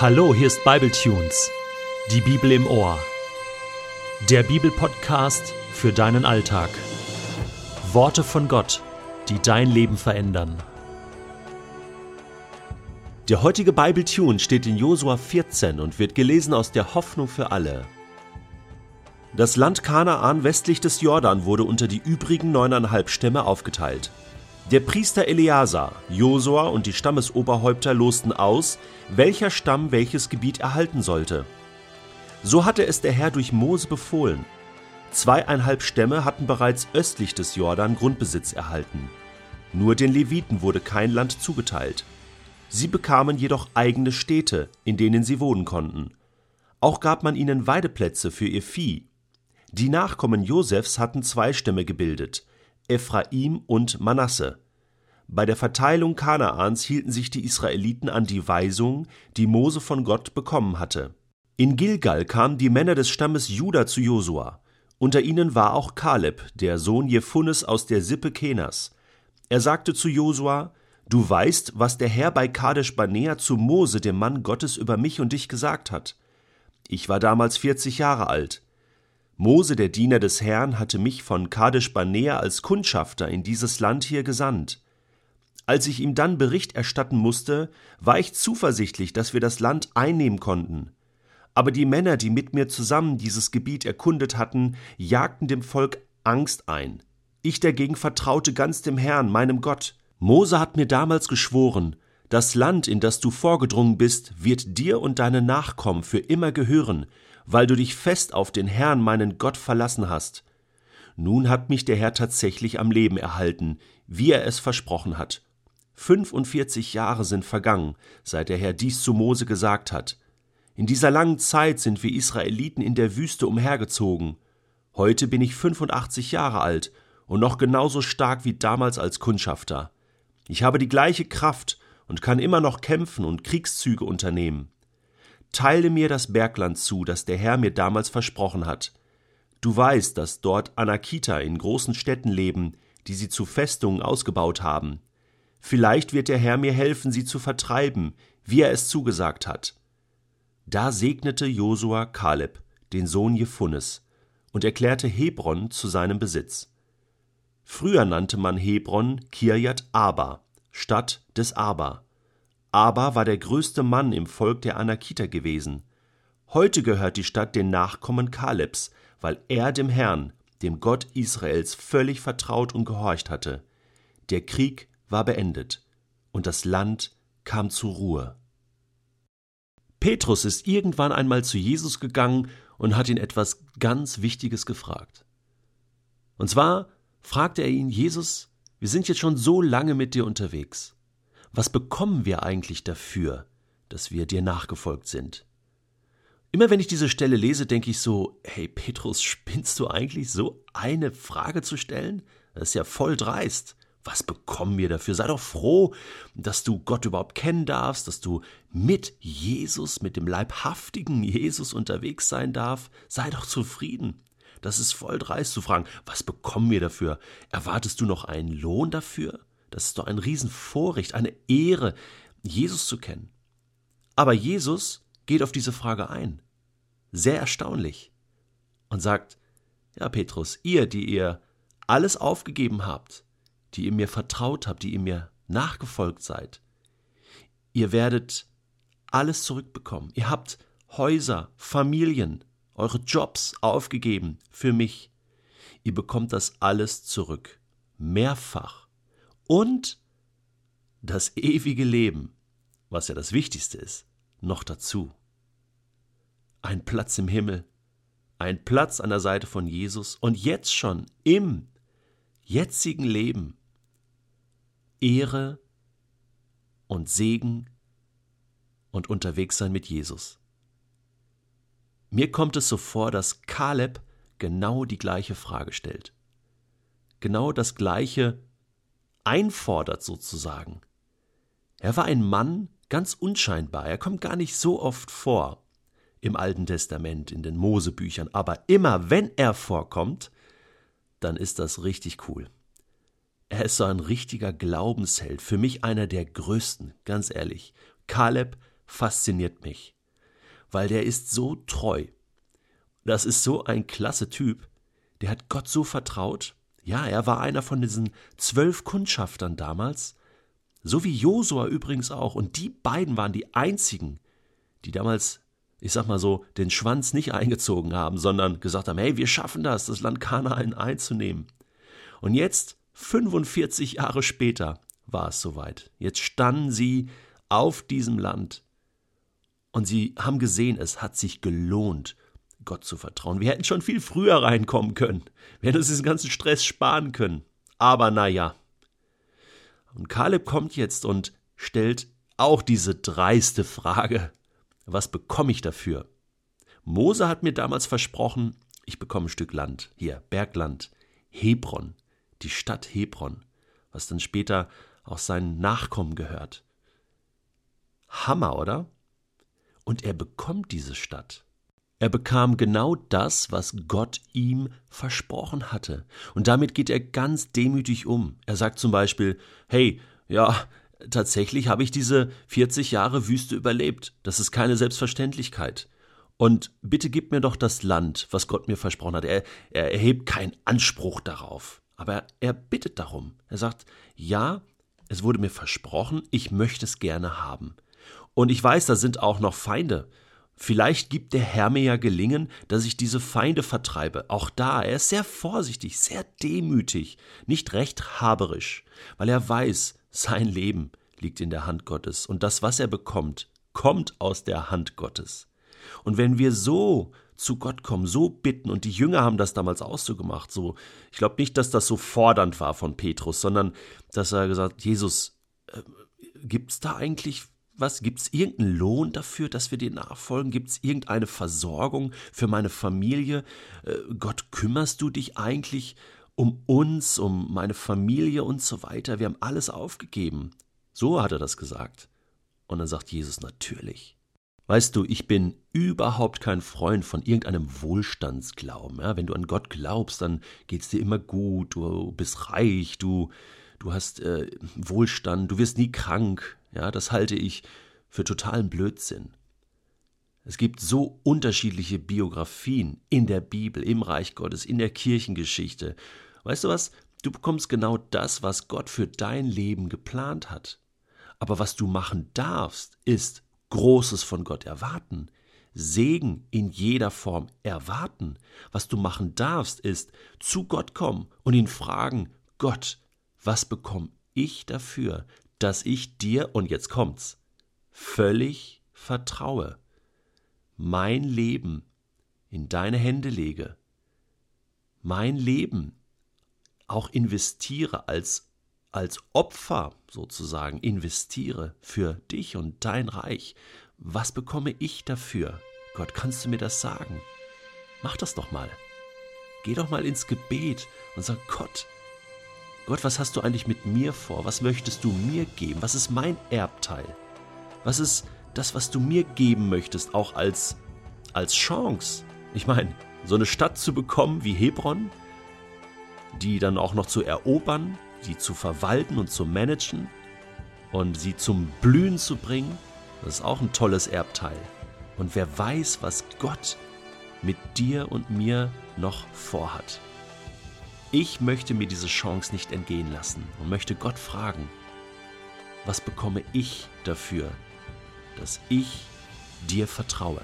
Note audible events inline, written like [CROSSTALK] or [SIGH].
Hallo, hier ist Bibletunes, die Bibel im Ohr. Der Bibelpodcast für deinen Alltag. Worte von Gott, die dein Leben verändern. Der heutige Bibletune steht in Josua 14 und wird gelesen aus der Hoffnung für alle. Das Land Kanaan westlich des Jordan wurde unter die übrigen neuneinhalb Stämme aufgeteilt. Der Priester Eleazar, Josua und die Stammesoberhäupter losten aus, welcher Stamm welches Gebiet erhalten sollte. So hatte es der Herr durch Mose befohlen. Zweieinhalb Stämme hatten bereits östlich des Jordan Grundbesitz erhalten. Nur den Leviten wurde kein Land zugeteilt. Sie bekamen jedoch eigene Städte, in denen sie wohnen konnten. Auch gab man ihnen Weideplätze für ihr Vieh. Die Nachkommen Josefs hatten zwei Stämme gebildet, Ephraim und Manasse. Bei der Verteilung Kanaans hielten sich die Israeliten an die Weisung, die Mose von Gott bekommen hatte. In Gilgal kamen die Männer des Stammes Juda zu Josua. Unter ihnen war auch Kaleb, der Sohn Jephunes aus der Sippe Kenas. Er sagte zu Josua: Du weißt, was der Herr bei Kadesh Barnea zu Mose, dem Mann Gottes, über mich und dich gesagt hat. Ich war damals vierzig Jahre alt. Mose, der Diener des Herrn, hatte mich von Kadesh Barnea als Kundschafter in dieses Land hier gesandt. Als ich ihm dann Bericht erstatten musste, war ich zuversichtlich, dass wir das Land einnehmen konnten. Aber die Männer, die mit mir zusammen dieses Gebiet erkundet hatten, jagten dem Volk Angst ein. Ich dagegen vertraute ganz dem Herrn, meinem Gott. Mose hat mir damals geschworen, das Land, in das du vorgedrungen bist, wird dir und deinen Nachkommen für immer gehören, weil du dich fest auf den Herrn, meinen Gott, verlassen hast. Nun hat mich der Herr tatsächlich am Leben erhalten, wie er es versprochen hat. 45 Jahre sind vergangen, seit der Herr dies zu Mose gesagt hat. In dieser langen Zeit sind wir Israeliten in der Wüste umhergezogen. Heute bin ich 85 Jahre alt und noch genauso stark wie damals als Kundschafter. Ich habe die gleiche Kraft und kann immer noch kämpfen und Kriegszüge unternehmen. Teile mir das Bergland zu, das der Herr mir damals versprochen hat. Du weißt, dass dort Anakita in großen Städten leben, die sie zu Festungen ausgebaut haben. Vielleicht wird der Herr mir helfen, sie zu vertreiben, wie er es zugesagt hat. Da segnete Josua Kaleb, den Sohn Jephunes, und erklärte Hebron zu seinem Besitz. Früher nannte man Hebron Kirjat Aba, Stadt des Aba. Aba war der größte Mann im Volk der Anakiter gewesen. Heute gehört die Stadt den Nachkommen Kalebs, weil er dem Herrn, dem Gott Israels, völlig vertraut und gehorcht hatte. Der Krieg war beendet und das Land kam zur Ruhe. Petrus ist irgendwann einmal zu Jesus gegangen und hat ihn etwas ganz Wichtiges gefragt. Und zwar fragte er ihn, Jesus, wir sind jetzt schon so lange mit dir unterwegs was bekommen wir eigentlich dafür, dass wir dir nachgefolgt sind? Immer wenn ich diese Stelle lese, denke ich so, hey Petrus, [LAUGHS] spinnst du eigentlich so eine Frage zu stellen? Das ist ja voll dreist. Was bekommen wir dafür? Sei doch froh, dass du Gott überhaupt kennen darfst, dass du mit Jesus, mit dem leibhaftigen Jesus unterwegs sein darfst. Sei doch zufrieden. Das ist voll dreist zu fragen, was bekommen wir dafür? Erwartest du noch einen Lohn dafür? Das ist doch ein Riesenvorrecht, eine Ehre, Jesus zu kennen. Aber Jesus geht auf diese Frage ein. Sehr erstaunlich. Und sagt, ja, Petrus, ihr, die ihr alles aufgegeben habt, die ihr mir vertraut habt, die ihr mir nachgefolgt seid, ihr werdet alles zurückbekommen. Ihr habt Häuser, Familien, eure Jobs aufgegeben für mich. Ihr bekommt das alles zurück. Mehrfach und das ewige Leben, was ja das Wichtigste ist, noch dazu. Ein Platz im Himmel, ein Platz an der Seite von Jesus und jetzt schon im jetzigen Leben Ehre und Segen und unterwegs sein mit Jesus. Mir kommt es so vor, dass Kaleb genau die gleiche Frage stellt. Genau das gleiche einfordert sozusagen. Er war ein Mann ganz unscheinbar, er kommt gar nicht so oft vor im Alten Testament, in den Mosebüchern, aber immer wenn er vorkommt, dann ist das richtig cool. Er ist so ein richtiger Glaubensheld, für mich einer der größten, ganz ehrlich. Kaleb fasziniert mich, weil der ist so treu. Das ist so ein klasse Typ. Der hat Gott so vertraut. Ja, er war einer von diesen zwölf Kundschaftern damals, so wie Josua übrigens auch. Und die beiden waren die einzigen, die damals, ich sag mal so, den Schwanz nicht eingezogen haben, sondern gesagt haben, hey, wir schaffen das, das Land Kanaan einzunehmen. Und jetzt, 45 Jahre später, war es soweit. Jetzt standen sie auf diesem Land und sie haben gesehen, es hat sich gelohnt, Gott zu vertrauen. Wir hätten schon viel früher reinkommen können. Wir hätten uns diesen ganzen Stress sparen können. Aber naja. Und Kaleb kommt jetzt und stellt auch diese dreiste Frage. Was bekomme ich dafür? Mose hat mir damals versprochen, ich bekomme ein Stück Land, hier, Bergland, Hebron, die Stadt Hebron, was dann später auch seinen Nachkommen gehört. Hammer, oder? Und er bekommt diese Stadt. Er bekam genau das, was Gott ihm versprochen hatte. Und damit geht er ganz demütig um. Er sagt zum Beispiel, hey, ja, tatsächlich habe ich diese 40 Jahre Wüste überlebt. Das ist keine Selbstverständlichkeit. Und bitte gib mir doch das Land, was Gott mir versprochen hat. Er, er erhebt keinen Anspruch darauf. Aber er, er bittet darum. Er sagt, ja, es wurde mir versprochen, ich möchte es gerne haben. Und ich weiß, da sind auch noch Feinde. Vielleicht gibt der Herr mir ja gelingen, dass ich diese Feinde vertreibe. Auch da, er ist sehr vorsichtig, sehr demütig, nicht rechthaberisch, weil er weiß, sein Leben liegt in der Hand Gottes und das, was er bekommt, kommt aus der Hand Gottes. Und wenn wir so zu Gott kommen, so bitten, und die Jünger haben das damals auch so gemacht, so, ich glaube nicht, dass das so fordernd war von Petrus, sondern dass er gesagt, Jesus, äh, gibt's da eigentlich was? Gibt es irgendeinen Lohn dafür, dass wir dir nachfolgen? Gibt es irgendeine Versorgung für meine Familie? Äh, Gott, kümmerst du dich eigentlich um uns, um meine Familie und so weiter? Wir haben alles aufgegeben. So hat er das gesagt. Und dann sagt Jesus natürlich. Weißt du, ich bin überhaupt kein Freund von irgendeinem Wohlstandsglauben. Ja, wenn du an Gott glaubst, dann geht es dir immer gut, du bist reich, du, du hast äh, Wohlstand, du wirst nie krank. Ja, das halte ich für totalen Blödsinn. Es gibt so unterschiedliche Biografien in der Bibel, im Reich Gottes, in der Kirchengeschichte. Weißt du was? Du bekommst genau das, was Gott für dein Leben geplant hat. Aber was du machen darfst, ist Großes von Gott erwarten, Segen in jeder Form erwarten. Was du machen darfst, ist zu Gott kommen und ihn fragen, Gott, was bekomme ich dafür, dass ich dir, und jetzt kommt's, völlig vertraue, mein Leben in deine Hände lege, mein Leben auch investiere als als Opfer sozusagen investiere für dich und dein Reich, was bekomme ich dafür? Gott, kannst du mir das sagen? Mach das doch mal. Geh doch mal ins Gebet und sag Gott, Gott, was hast du eigentlich mit mir vor? Was möchtest du mir geben? Was ist mein Erbteil? Was ist das, was du mir geben möchtest, auch als, als Chance? Ich meine, so eine Stadt zu bekommen wie Hebron, die dann auch noch zu erobern, sie zu verwalten und zu managen und sie zum Blühen zu bringen, das ist auch ein tolles Erbteil. Und wer weiß, was Gott mit dir und mir noch vorhat. Ich möchte mir diese Chance nicht entgehen lassen und möchte Gott fragen, was bekomme ich dafür, dass ich dir vertraue?